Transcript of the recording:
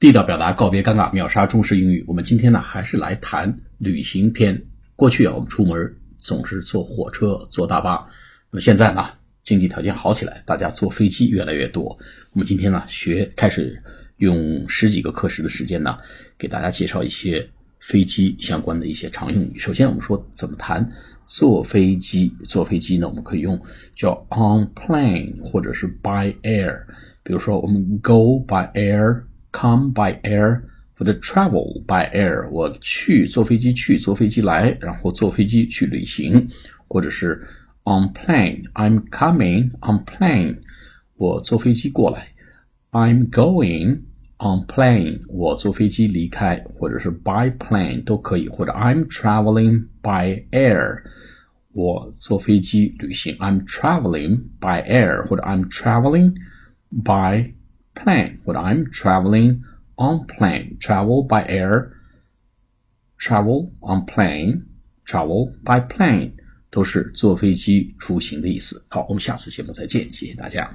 地道表达，告别尴尬，秒杀中式英语。我们今天呢，还是来谈旅行篇。过去啊，我们出门总是坐火车、坐大巴。那么现在呢，经济条件好起来，大家坐飞机越来越多。我们今天呢，学开始用十几个课时的时间呢，给大家介绍一些飞机相关的一些常用语。首先，我们说怎么谈坐飞机。坐飞机呢，我们可以用叫 on plane 或者是 by air。比如说，我们 go by air。Come by air 或者 travel by air，我去坐飞机去，坐飞机来，然后坐飞机去旅行，或者是 on plane，I'm coming on plane，我坐飞机过来，I'm going on plane，我坐飞机离开，或者是 by plane 都可以，或者 I'm traveling by air，我坐飞机旅行，I'm traveling by air，或者 I'm traveling by plane 或者 I'm traveling on plane. Travel by air, travel on plane, travel by plane 都是坐飞机出行的意思。好，我们下次节目再见，谢谢大家。